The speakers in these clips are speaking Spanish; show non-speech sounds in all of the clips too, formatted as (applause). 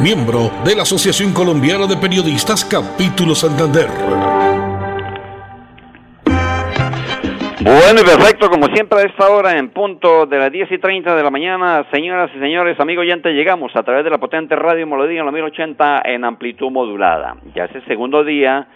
miembro de la Asociación Colombiana de Periodistas Capítulo Santander. Bueno y perfecto, como siempre a esta hora, en punto de las 10 y 30 de la mañana, señoras y señores, amigos oyentes, llegamos a través de la potente radio Melodía en la 1080 en amplitud modulada. Ya es el segundo día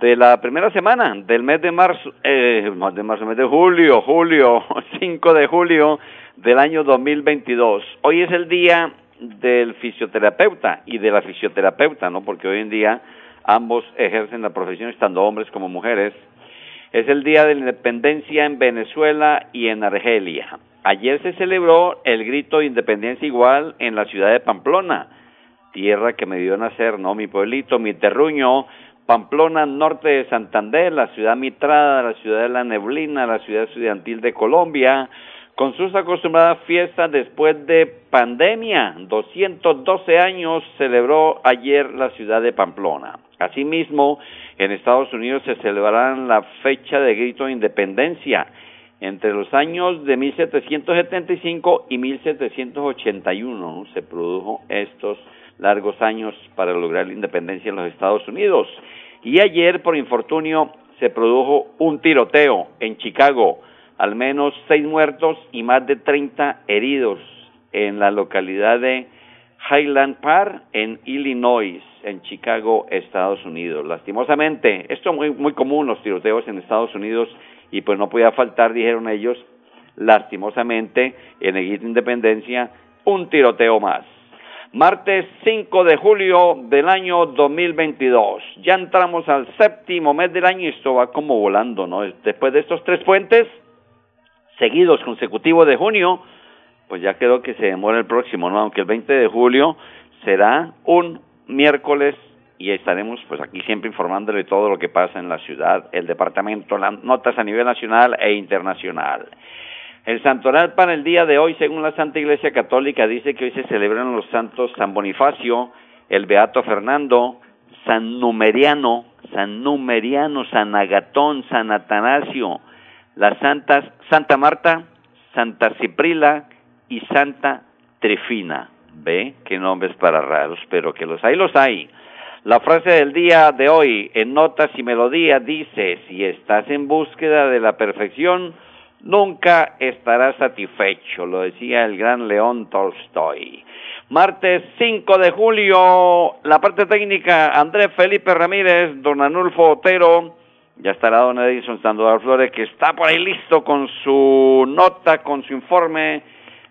de la primera semana del mes de marzo, eh, de marzo, mes de julio, julio, (laughs) 5 de julio del año 2022. Hoy es el día del fisioterapeuta y de la fisioterapeuta, ¿no? Porque hoy en día ambos ejercen la profesión estando hombres como mujeres. Es el Día de la Independencia en Venezuela y en Argelia. Ayer se celebró el grito de independencia igual en la ciudad de Pamplona, tierra que me dio nacer, ¿no? Mi pueblito, mi terruño, Pamplona, norte de Santander, la ciudad mitrada, la ciudad de la neblina, la ciudad estudiantil de Colombia, con sus acostumbradas fiestas después de pandemia. 212 años celebró ayer la ciudad de Pamplona. Asimismo, en Estados Unidos se celebrarán la fecha de grito de independencia entre los años de 1775 y 1781. Se produjo estos largos años para lograr la independencia en los Estados Unidos. Y ayer, por infortunio, se produjo un tiroteo en Chicago al menos seis muertos y más de 30 heridos en la localidad de Highland Park en Illinois, en Chicago, Estados Unidos. Lastimosamente, esto es muy, muy común los tiroteos en Estados Unidos y pues no podía faltar, dijeron ellos, lastimosamente en el de Independencia, un tiroteo más. Martes 5 de julio del año 2022. Ya entramos al séptimo mes del año y esto va como volando, ¿no? Después de estos tres puentes, seguidos consecutivos de junio, pues ya creo que se demora el próximo, ¿no? Aunque el 20 de julio será un miércoles y estaremos pues aquí siempre informándole todo lo que pasa en la ciudad, el departamento, las notas a nivel nacional e internacional. El santoral para el día de hoy, según la Santa Iglesia Católica, dice que hoy se celebran los santos San Bonifacio, el Beato Fernando, San Numeriano, San Numeriano, San Agatón, San Atanasio, las santas Santa Marta, Santa Ciprila y Santa Trifina. ¿Ve? Qué nombres para raros, pero que los hay, los hay. La frase del día de hoy en Notas y Melodía dice, si estás en búsqueda de la perfección, nunca estarás satisfecho, lo decía el gran León Tolstoy. Martes 5 de julio, la parte técnica, Andrés Felipe Ramírez, don Anulfo Otero, ya estará don Edison Sandoval Flores, que está por ahí listo con su nota, con su informe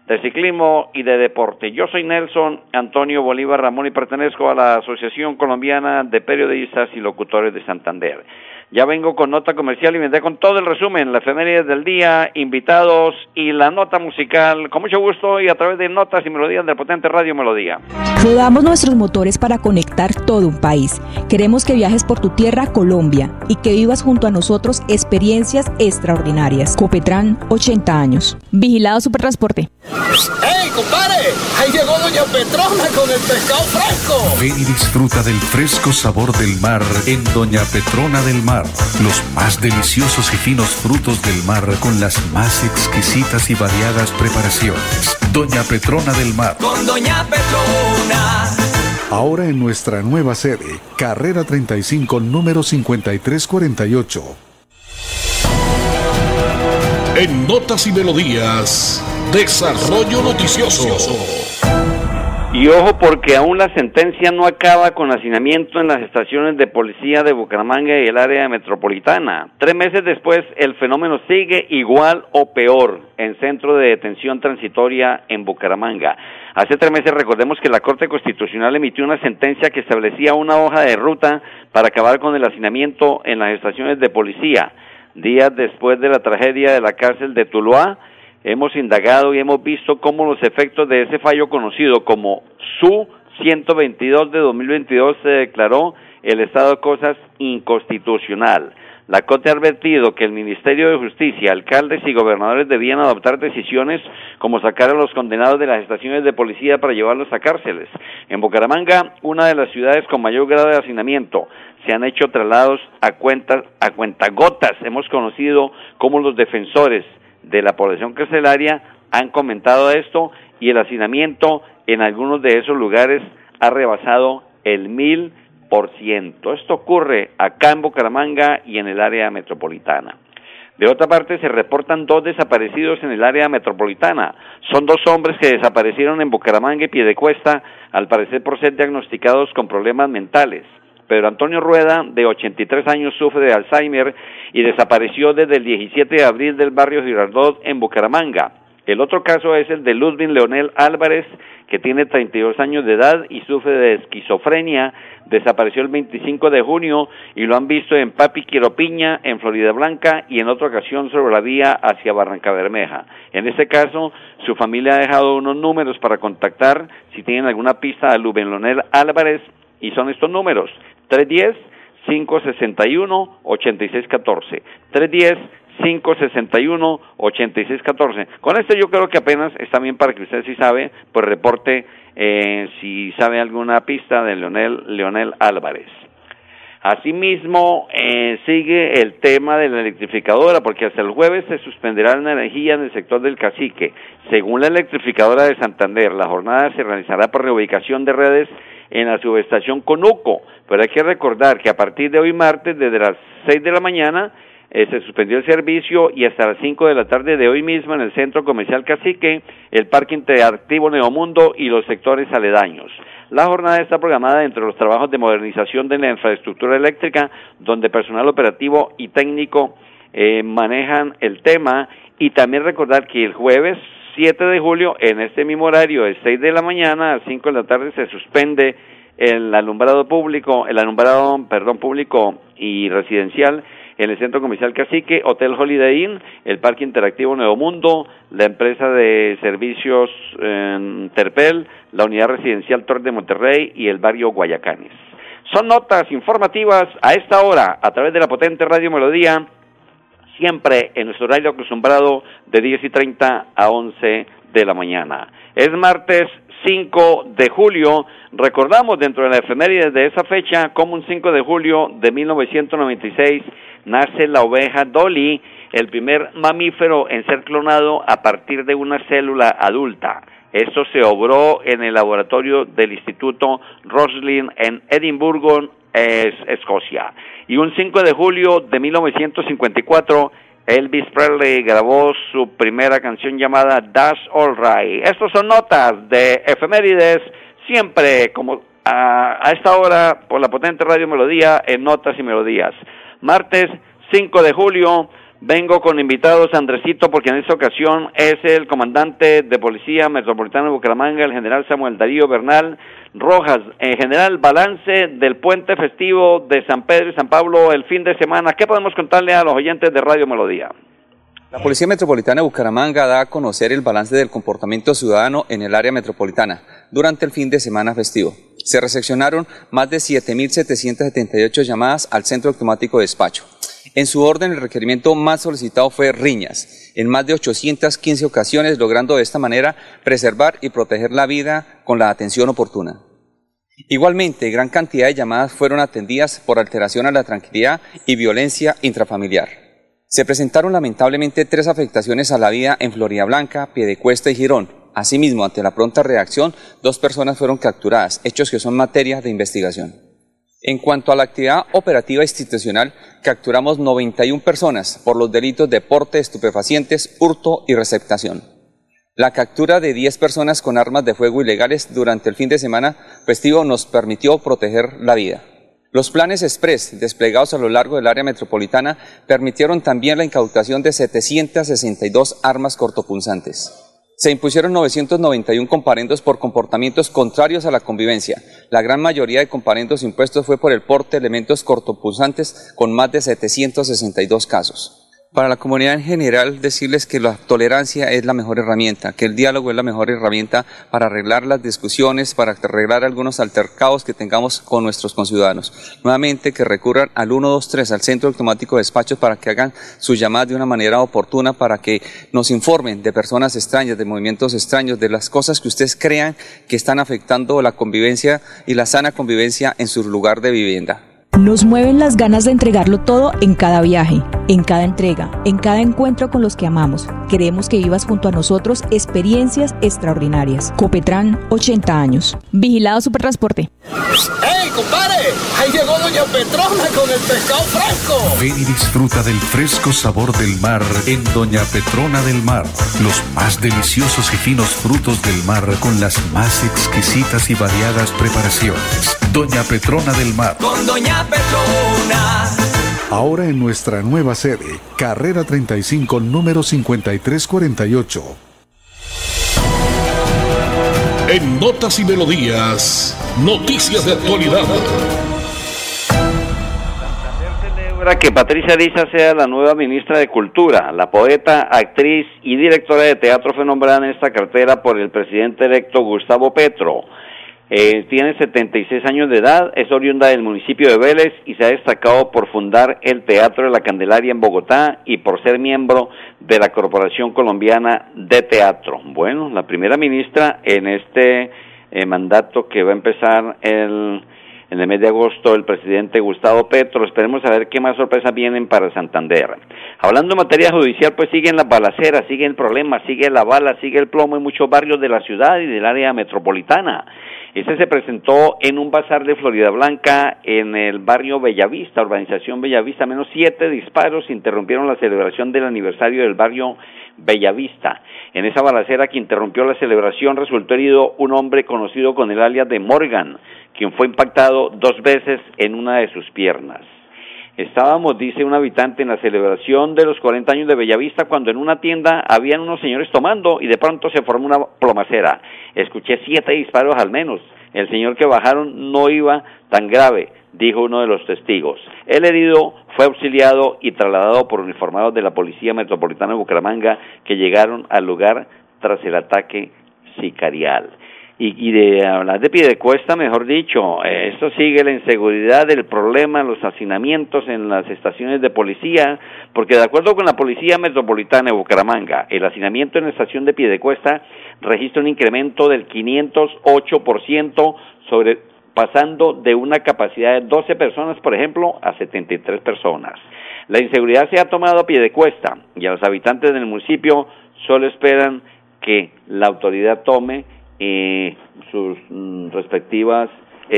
de ciclismo y de deporte. Yo soy Nelson Antonio Bolívar Ramón y pertenezco a la Asociación Colombiana de Periodistas y Locutores de Santander. Ya vengo con nota comercial y vendré con todo el resumen, la efemérides del día, invitados y la nota musical. Con mucho gusto y a través de notas y melodías de Potente Radio Melodía. Rodamos nuestros motores para conectar todo un país. Queremos que viajes por tu tierra, Colombia, y que vivas junto a nosotros experiencias extraordinarias. Copetran, 80 años. Vigilado Supertransporte. ¡Hey, compadre! Ahí llegó Doña Petrona con el pescado fresco. Ven y disfruta del fresco sabor del mar en Doña Petrona del Mar los más deliciosos y finos frutos del mar con las más exquisitas y variadas preparaciones. Doña Petrona del Mar. Con Doña Petrona. Ahora en nuestra nueva sede, Carrera 35, número 5348. En Notas y Melodías, Desarrollo Noticioso. Y ojo porque aún la sentencia no acaba con hacinamiento en las estaciones de policía de Bucaramanga y el área metropolitana. Tres meses después el fenómeno sigue igual o peor en centro de detención transitoria en Bucaramanga. Hace tres meses recordemos que la Corte Constitucional emitió una sentencia que establecía una hoja de ruta para acabar con el hacinamiento en las estaciones de policía. Días después de la tragedia de la cárcel de Tuluá, hemos indagado y hemos visto cómo los efectos de ese fallo conocido como SU 122 de 2022 se declaró el estado de cosas inconstitucional. La Corte ha advertido que el Ministerio de Justicia, alcaldes y gobernadores debían adoptar decisiones como sacar a los condenados de las estaciones de policía para llevarlos a cárceles. En Bucaramanga, una de las ciudades con mayor grado de hacinamiento, se han hecho traslados a cuentas a cuentagotas. Hemos conocido cómo los defensores de la población carcelaria han comentado esto y el hacinamiento en algunos de esos lugares ha rebasado el mil por ciento. Esto ocurre acá en Bucaramanga y en el área metropolitana. De otra parte, se reportan dos desaparecidos en el área metropolitana. Son dos hombres que desaparecieron en Bucaramanga y Piedecuesta, al parecer por ser diagnosticados con problemas mentales. Pedro Antonio Rueda, de 83 años, sufre de Alzheimer y desapareció desde el 17 de abril del barrio Girardot en Bucaramanga. El otro caso es el de Ludwig Leonel Álvarez, que tiene 32 años de edad y sufre de esquizofrenia. Desapareció el 25 de junio y lo han visto en Papi Quiropiña, en Florida Blanca y en otra ocasión sobre la vía hacia Barranca Bermeja. En este caso, su familia ha dejado unos números para contactar si tienen alguna pista a Ludwig Leonel Álvarez y son estos números 310 561 8614 310 561 8614 Con esto yo creo que apenas está bien para que usted si sabe, pues reporte eh, si sabe alguna pista de Leonel, Leonel Álvarez. Asimismo, eh, sigue el tema de la electrificadora, porque hasta el jueves se suspenderá la energía en el sector del cacique. Según la electrificadora de Santander, la jornada se realizará por reubicación de redes en la subestación Conuco. Pero hay que recordar que a partir de hoy martes, desde las 6 de la mañana, eh, se suspendió el servicio y hasta las 5 de la tarde de hoy mismo en el Centro Comercial Cacique, el Parque Interactivo Neomundo y los sectores aledaños. La jornada está programada entre los trabajos de modernización de la infraestructura eléctrica, donde personal operativo y técnico eh, manejan el tema, y también recordar que el jueves 7 de julio, en este mismo horario, de 6 de la mañana a 5 de la tarde, se suspende el alumbrado público, el alumbrado, perdón, público y residencial en el Centro Comercial Cacique, Hotel Holiday Inn, el Parque Interactivo Nuevo Mundo, la empresa de servicios Terpel, la Unidad Residencial Torre de Monterrey y el barrio Guayacanes. Son notas informativas a esta hora a través de la potente Radio Melodía siempre en nuestro horario acostumbrado de 10 y 30 a 11 de la mañana. Es martes 5 de julio. Recordamos dentro de la efeméride de esa fecha como un 5 de julio de 1996 nace la oveja Dolly, el primer mamífero en ser clonado a partir de una célula adulta. Esto se obró en el laboratorio del Instituto Roslin en Edimburgo, Escocia. Y un 5 de julio de 1954, Elvis Presley grabó su primera canción llamada That's All Right. Estas son notas de efemérides, siempre como a, a esta hora por la potente radio Melodía en Notas y Melodías. Martes 5 de julio vengo con invitados Andresito porque en esta ocasión es el comandante de Policía Metropolitana de Bucaramanga, el general Samuel Darío Bernal, Rojas. En general, balance del puente festivo de San Pedro y San Pablo el fin de semana. ¿Qué podemos contarle a los oyentes de Radio Melodía? La Policía Metropolitana de Bucaramanga da a conocer el balance del comportamiento ciudadano en el área metropolitana durante el fin de semana festivo. Se recepcionaron más de 7.778 llamadas al centro automático de despacho. En su orden, el requerimiento más solicitado fue riñas, en más de 815 ocasiones, logrando de esta manera preservar y proteger la vida con la atención oportuna. Igualmente, gran cantidad de llamadas fueron atendidas por alteración a la tranquilidad y violencia intrafamiliar. Se presentaron lamentablemente tres afectaciones a la vida en Florida Blanca, Piedecuesta y Girón. Asimismo, ante la pronta reacción, dos personas fueron capturadas, hechos que son materia de investigación. En cuanto a la actividad operativa institucional, capturamos 91 personas por los delitos de porte, estupefacientes, hurto y receptación. La captura de 10 personas con armas de fuego ilegales durante el fin de semana festivo nos permitió proteger la vida. Los planes express desplegados a lo largo del área metropolitana permitieron también la incautación de 762 armas cortopunzantes. Se impusieron 991 comparendos por comportamientos contrarios a la convivencia. La gran mayoría de comparendos impuestos fue por el porte de elementos cortopunzantes con más de 762 casos. Para la comunidad en general, decirles que la tolerancia es la mejor herramienta, que el diálogo es la mejor herramienta para arreglar las discusiones, para arreglar algunos altercados que tengamos con nuestros conciudadanos. Nuevamente, que recurran al 123, al Centro Automático de Despachos, para que hagan su llamada de una manera oportuna, para que nos informen de personas extrañas, de movimientos extraños, de las cosas que ustedes crean que están afectando la convivencia y la sana convivencia en su lugar de vivienda. Nos mueven las ganas de entregarlo todo en cada viaje, en cada entrega, en cada encuentro con los que amamos. Queremos que vivas junto a nosotros experiencias extraordinarias. Copetran, 80 años. Vigilado Supertransporte. ¡Ey, compadre! Ahí llegó Doña Petrona con el pescado fresco. Ven y disfruta del fresco sabor del mar en Doña Petrona del Mar. Los más deliciosos y finos frutos del mar con las más exquisitas y variadas preparaciones. Doña Petrona del Mar. Con Doña Petrona. Ahora en nuestra nueva sede, Carrera 35, número 5348. En Notas y Melodías, noticias de actualidad. celebra que Patricia Ariza sea la nueva ministra de Cultura. La poeta, actriz y directora de teatro fue nombrada en esta cartera por el presidente electo Gustavo Petro. Eh, tiene 76 años de edad, es oriunda del municipio de Vélez y se ha destacado por fundar el Teatro de la Candelaria en Bogotá y por ser miembro de la Corporación Colombiana de Teatro. Bueno, la primera ministra en este eh, mandato que va a empezar el, en el mes de agosto el presidente Gustavo Petro. Esperemos saber qué más sorpresas vienen para Santander. Hablando en materia judicial, pues siguen las balaceras, sigue el problema, sigue la bala, sigue el plomo en muchos barrios de la ciudad y del área metropolitana. Este se presentó en un bazar de Florida Blanca en el barrio Bellavista, urbanización Bellavista. Menos siete disparos interrumpieron la celebración del aniversario del barrio Bellavista. En esa balacera que interrumpió la celebración resultó herido un hombre conocido con el alias de Morgan, quien fue impactado dos veces en una de sus piernas. Estábamos, dice un habitante, en la celebración de los 40 años de Bellavista cuando en una tienda habían unos señores tomando y de pronto se formó una plomacera. Escuché siete disparos al menos. El señor que bajaron no iba tan grave, dijo uno de los testigos. El herido fue auxiliado y trasladado por uniformados de la Policía Metropolitana de Bucaramanga que llegaron al lugar tras el ataque sicarial y, y de hablar de Piedecuesta, mejor dicho, eh, esto sigue la inseguridad, el problema, los hacinamientos en las estaciones de policía, porque de acuerdo con la Policía Metropolitana de Bucaramanga, el hacinamiento en la estación de Piedecuesta registra un incremento del 508% sobre pasando de una capacidad de 12 personas, por ejemplo, a 73 personas. La inseguridad se ha tomado a pie de cuesta y a los habitantes del municipio solo esperan que la autoridad tome eh, sus mm, respectivas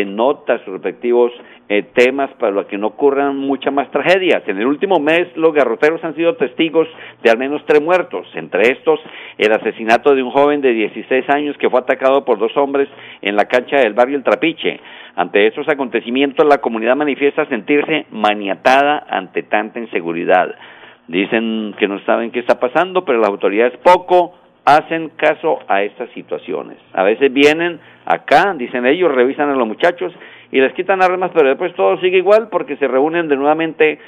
notas, sus respectivos eh, temas para que no ocurran muchas más tragedias. En el último mes los garroteros han sido testigos de al menos tres muertos, entre estos el asesinato de un joven de 16 años que fue atacado por dos hombres en la cancha del barrio El Trapiche. Ante estos acontecimientos la comunidad manifiesta sentirse maniatada ante tanta inseguridad. Dicen que no saben qué está pasando, pero las autoridades poco hacen caso a estas situaciones. A veces vienen acá, dicen ellos, revisan a los muchachos y les quitan armas, pero después todo sigue igual porque se reúnen de nuevamente,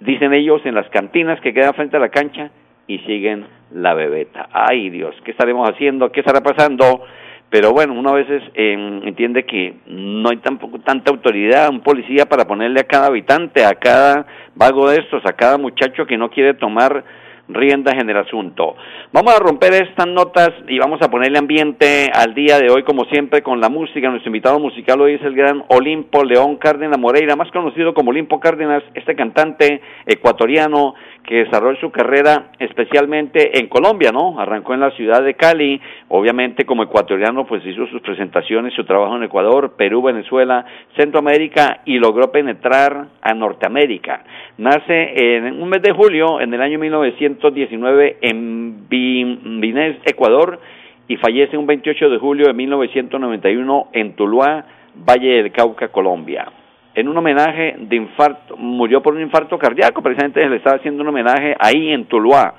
dicen ellos, en las cantinas que quedan frente a la cancha y siguen la bebeta. Ay Dios, ¿qué estaremos haciendo? ¿Qué estará pasando? Pero bueno, uno a veces eh, entiende que no hay tampoco tanta autoridad, un policía para ponerle a cada habitante, a cada vago de estos, a cada muchacho que no quiere tomar riendas en el asunto. Vamos a romper estas notas y vamos a ponerle ambiente al día de hoy, como siempre, con la música. Nuestro invitado musical hoy es el gran Olimpo León Cárdenas Moreira, más conocido como Olimpo Cárdenas, este cantante ecuatoriano que desarrolló su carrera especialmente en Colombia, ¿no? Arrancó en la ciudad de Cali, obviamente como ecuatoriano, pues hizo sus presentaciones, su trabajo en Ecuador, Perú, Venezuela, Centroamérica y logró penetrar a Norteamérica. Nace en un mes de julio, en el año 1900 1919 en Vinés, Ecuador, y fallece un 28 de julio de 1991 en Tuluá, Valle del Cauca, Colombia. En un homenaje de infarto, murió por un infarto cardíaco, precisamente le estaba haciendo un homenaje ahí en Tuluá.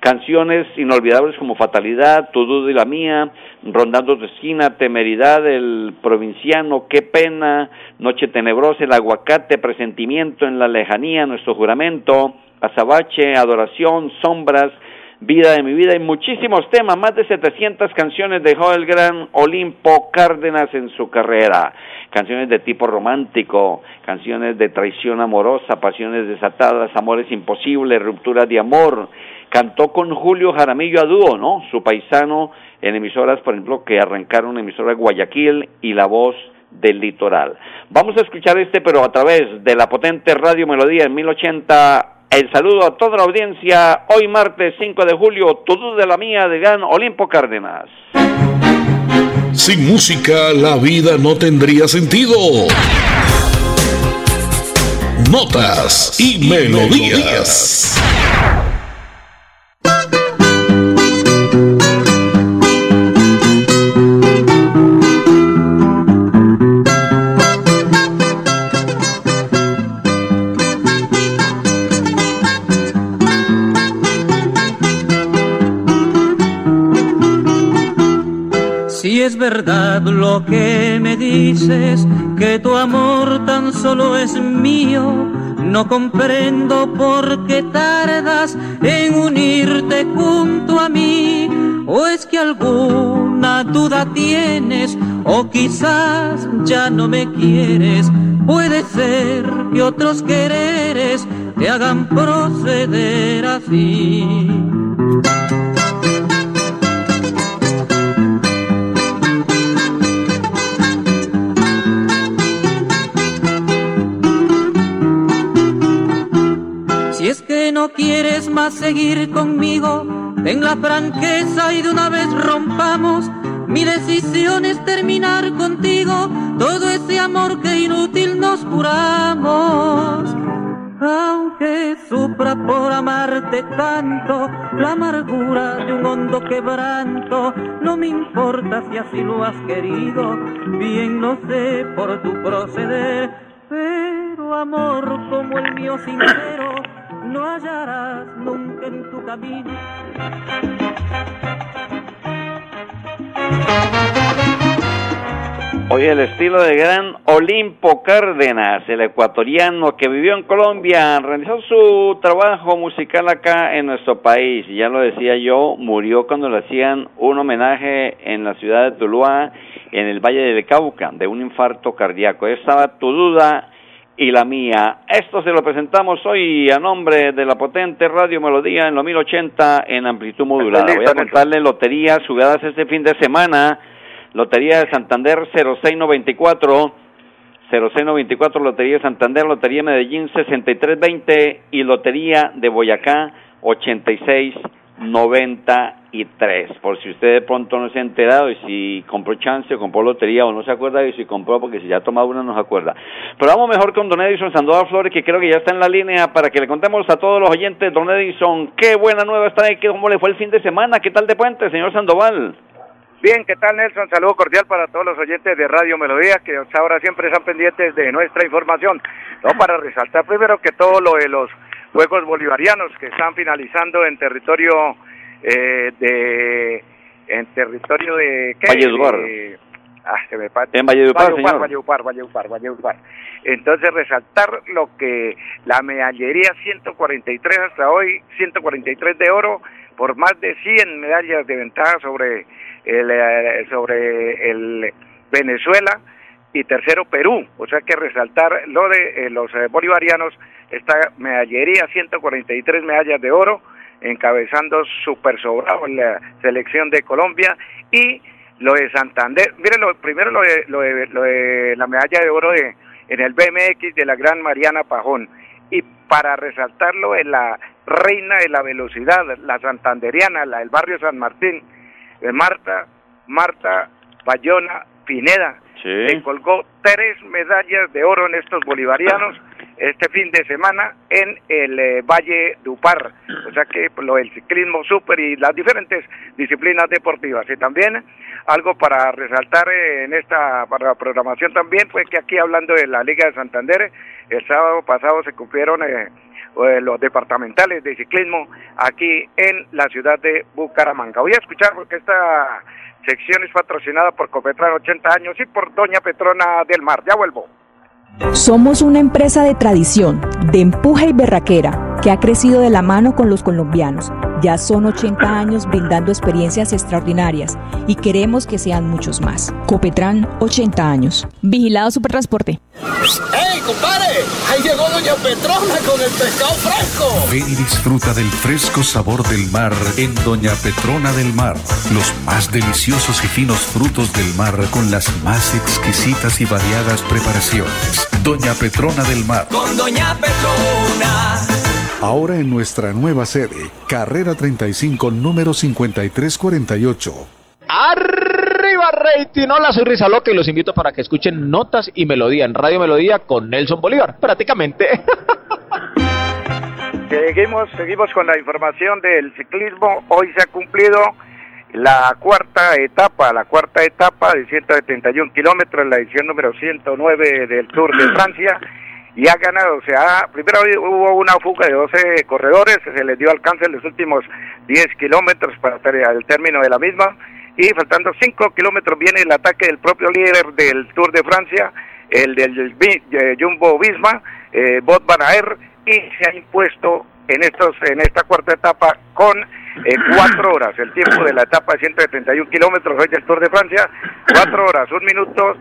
Canciones inolvidables como Fatalidad, Tu duda y la mía, Rondando tu esquina, Temeridad, El provinciano, Qué pena, Noche tenebrosa, El aguacate, Presentimiento en la lejanía, Nuestro juramento, Azabache, Adoración, Sombras, Vida de mi vida y muchísimos temas, más de 700 canciones dejó el gran Olimpo Cárdenas en su carrera. Canciones de tipo romántico, canciones de traición amorosa, pasiones desatadas, amores imposibles, rupturas de amor. Cantó con Julio Jaramillo a dúo, ¿no? Su paisano en emisoras, por ejemplo, que arrancaron emisora Guayaquil y La Voz del Litoral. Vamos a escuchar este, pero a través de la potente Radio Melodía en 1080 el saludo a toda la audiencia. Hoy martes 5 de julio, todo de la mía de Gran Olimpo Cárdenas. Sin música la vida no tendría sentido. Notas y, melodías. Verdad lo que me dices, que tu amor tan solo es mío, no comprendo por qué tardas en unirte junto a mí. O es que alguna duda tienes, o quizás ya no me quieres. Puede ser que otros quereres te hagan proceder así. No quieres más seguir conmigo, ten la franqueza y de una vez rompamos. Mi decisión es terminar contigo todo ese amor que inútil nos juramos. Aunque sufra por amarte tanto, la amargura de un hondo quebranto, no me importa si así lo has querido, bien lo sé por tu proceder, pero amor como el mío sincero no hallarás nunca en tu camino. Hoy el estilo de gran Olimpo Cárdenas, el ecuatoriano que vivió en Colombia, realizó su trabajo musical acá en nuestro país. Ya lo decía yo, murió cuando le hacían un homenaje en la ciudad de Tuluá, en el Valle del Cauca, de un infarto cardíaco. Estaba tu duda y la mía. Esto se lo presentamos hoy a nombre de la potente Radio Melodía en los 1080 en amplitud modulada. Voy a contarle loterías jugadas este fin de semana. Lotería de Santander 0694, 0694 Lotería de Santander, Lotería de Medellín 6320 y Lotería de Boyacá 86 93. Por si usted de pronto no se ha enterado y si compró chance o compró lotería o no se acuerda y si compró porque si ya ha tomado una no se acuerda. Pero vamos mejor con Don Edison Sandoval Flores que creo que ya está en la línea para que le contemos a todos los oyentes. Don Edison, qué buena nueva está ahí, cómo le fue el fin de semana, qué tal de puente, señor Sandoval. Bien, ¿qué tal Nelson? Saludo cordial para todos los oyentes de Radio Melodía que ahora siempre están pendientes de nuestra información. No, para resaltar primero que todo lo de los Juegos Bolivarianos que están finalizando en territorio eh, de en territorio de ¿qué? Valledupar. ah, se me en Valledupar, Valledupar, Valledupar, Valledupar, Valledupar. Entonces resaltar lo que la medallería 143 hasta hoy, 143 de oro por más de 100 medallas de ventaja sobre el eh, sobre el Venezuela y tercero Perú, o sea que resaltar lo de eh, los bolivarianos esta medallería 143 medallas de oro encabezando super sobrado en la selección de Colombia y lo de Santander, miren lo, primero lo de, lo de, la medalla de oro de, en el BMX de la gran Mariana Pajón. Y para resaltarlo en la reina de la velocidad, la santanderiana, la del barrio San Martín, de Marta, Marta Bayona Pineda, le colgó tres medallas de oro en estos bolivarianos este fin de semana en el eh, Valle Dupar. O sea que lo del ciclismo súper y las diferentes disciplinas deportivas. Y también algo para resaltar eh, en esta para la programación también fue que aquí hablando de la Liga de Santander, el sábado pasado se cumplieron eh, los departamentales de ciclismo aquí en la ciudad de Bucaramanga. Voy a escuchar porque esta sección es patrocinada por Copetran 80 años y por Doña Petrona del Mar. Ya vuelvo. Somos una empresa de tradición, de empuje y berraquera, que ha crecido de la mano con los colombianos. Ya son 80 años brindando experiencias extraordinarias y queremos que sean muchos más. Copetran, 80 años. Vigilado Supertransporte. ¡Ey, compadre! Ahí llegó Doña Petrona con el pescado fresco. Ven y disfruta del fresco sabor del mar en Doña Petrona del Mar. Los más deliciosos y finos frutos del mar con las más exquisitas y variadas preparaciones. Doña Petrona del Mar. Con Doña Petrona. Ahora en nuestra nueva sede, Carrera 35, número 5348. Arriba rating, hola soy Rizaloca y los invito para que escuchen Notas y Melodía en Radio Melodía con Nelson Bolívar, prácticamente. (laughs) Seguimos, seguimos con la información del ciclismo. Hoy se ha cumplido la cuarta etapa, la cuarta etapa de 171 kilómetros, la edición número 109 del Tour de (clears throat) Francia y ha ganado. O sea, primero hubo una fuga de 12 corredores, se les dio alcance en los últimos 10 kilómetros para el término de la misma. Y faltando 5 kilómetros viene el ataque del propio líder del Tour de Francia, el del eh, Jumbo Visma, eh, Bot Van y se ha impuesto en estos en esta cuarta etapa con eh, cuatro horas, el tiempo de la etapa de 171 kilómetros hoy del Tour de Francia, cuatro horas, un minuto,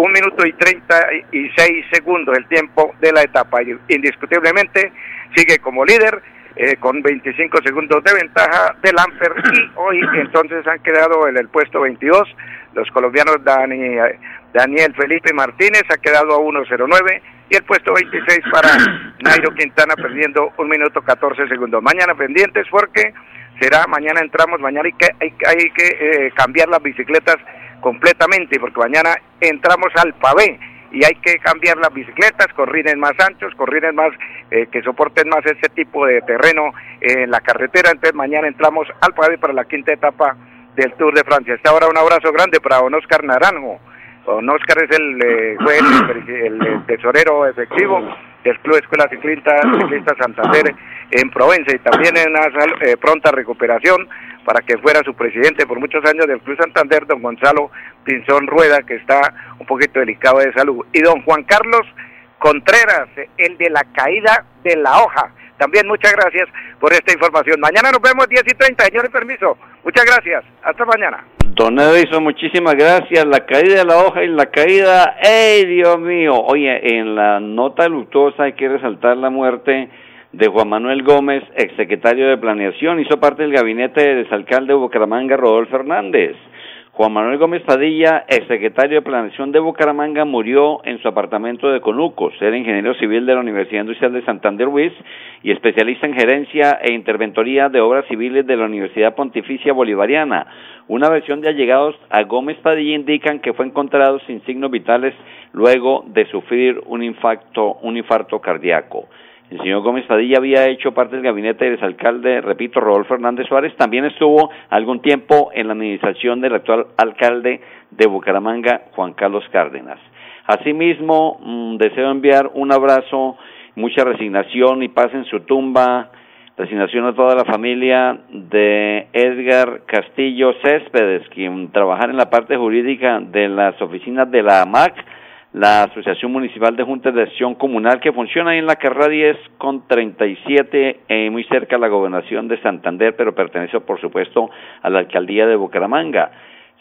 un minuto y treinta y seis segundos el tiempo de la etapa. Indiscutiblemente sigue como líder eh, con 25 segundos de ventaja del Amper y hoy entonces han quedado en el puesto 22 los colombianos Dani, Daniel Felipe Martínez ha quedado a 1.09 y el puesto 26 para Nairo Quintana perdiendo un minuto 14 segundos. Mañana pendientes porque será, mañana entramos, mañana hay que, hay, que eh, cambiar las bicicletas completamente, porque mañana entramos al pavé y hay que cambiar las bicicletas, corrines más anchos, corrines más eh, que soporten más ese tipo de terreno en la carretera. Entonces mañana entramos al pavé para la quinta etapa del Tour de Francia. Hasta ahora un abrazo grande para don Oscar Naranjo. Don es el, eh, el, tesorero efectivo del Club Escuela Ciclista, Ciclista Santander en Provenza y también en una eh, pronta recuperación para que fuera su presidente por muchos años del Club Santander, don Gonzalo Pinzón Rueda, que está un poquito delicado de salud. Y don Juan Carlos Contreras, el de la caída de la hoja. También muchas gracias por esta información. Mañana nos vemos 10 y 30, señores, permiso. Muchas gracias. Hasta mañana. Don Edison, muchísimas gracias. La caída de la hoja y la caída, ¡ey, Dios mío! Oye, en la nota luctuosa hay que resaltar la muerte de Juan Manuel Gómez, exsecretario de Planeación, hizo parte del gabinete del exalcalde de Bucaramanga, Rodolfo Hernández. Juan Manuel Gómez Padilla, exsecretario de Planeación de Bucaramanga, murió en su apartamento de Conucos. Era ingeniero civil de la Universidad Industrial de Santander Ruiz y especialista en gerencia e interventoría de obras civiles de la Universidad Pontificia Bolivariana. Una versión de allegados a Gómez Padilla indican que fue encontrado sin signos vitales luego de sufrir un infarto, un infarto cardíaco. El señor Gómez Padilla había hecho parte del gabinete del exalcalde, repito, Rodolfo Fernández Suárez. También estuvo algún tiempo en la administración del actual alcalde de Bucaramanga, Juan Carlos Cárdenas. Asimismo, mm, deseo enviar un abrazo, mucha resignación y paz en su tumba, resignación a toda la familia de Edgar Castillo Céspedes, quien trabajara en la parte jurídica de las oficinas de la AMAC, la Asociación Municipal de Juntas de Acción Comunal que funciona ahí en la carrera 10 con 37, eh, muy cerca de la gobernación de Santander, pero pertenece por supuesto a la alcaldía de Bucaramanga.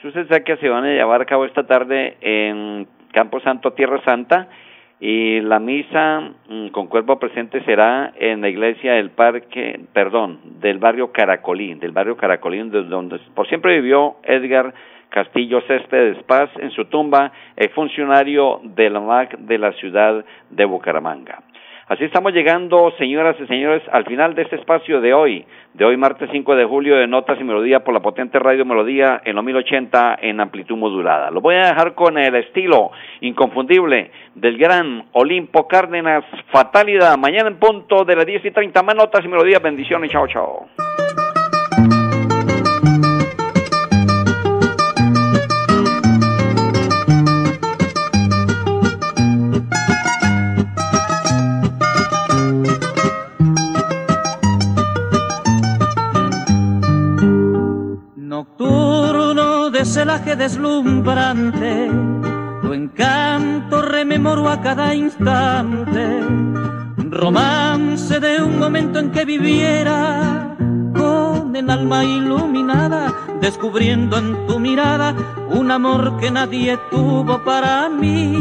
Sabe que se van a llevar a cabo esta tarde en Campo Santo, Tierra Santa, y la misa mm, con cuerpo presente será en la iglesia del parque, perdón, del barrio Caracolí, del barrio Caracolí, donde por siempre vivió Edgar Castillo Céspedes Paz en su tumba, el funcionario de la MAC de la ciudad de Bucaramanga. Así estamos llegando, señoras y señores, al final de este espacio de hoy, de hoy martes 5 de julio de Notas y Melodía por la potente Radio Melodía en los 1080 en amplitud modulada. Lo voy a dejar con el estilo inconfundible del gran Olimpo Cárdenas, Fatalidad, mañana en punto de las 10 y 30 más Notas y Melodías, bendiciones, chao, chao. Deslumbrante, tu encanto rememoro a cada instante, romance de un momento en que viviera con el alma iluminada, descubriendo en tu mirada un amor que nadie tuvo para mí.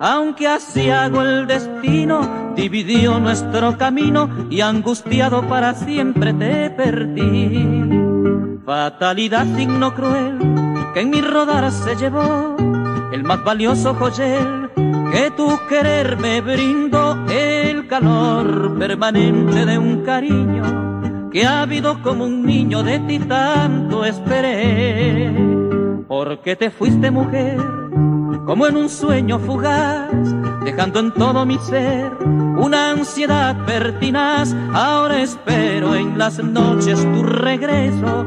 Aunque así hago el destino, dividió nuestro camino y angustiado para siempre te perdí. Fatalidad signo cruel que en mi rodar se llevó el más valioso joyel que tu querer me brindó el calor permanente de un cariño que ha habido como un niño de ti tanto esperé. Porque te fuiste mujer como en un sueño fugaz dejando en todo mi ser una ansiedad pertinaz. Ahora espero en las noches tu regreso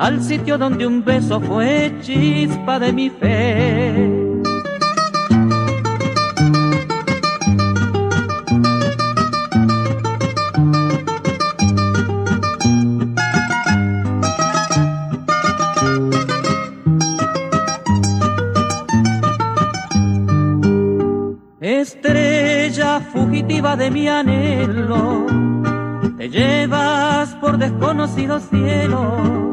al sitio donde un beso fue chispa de mi fe. Estrella fugitiva de mi anhelo, te llevas por desconocido cielo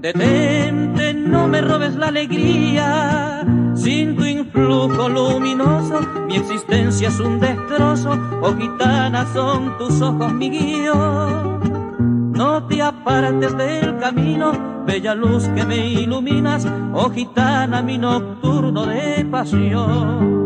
Detente, no me robes la alegría. Sin tu influjo luminoso, mi existencia es un destrozo. Oh gitana, son tus ojos mi guío. No te apartes del camino, bella luz que me iluminas. Oh gitana, mi nocturno de pasión.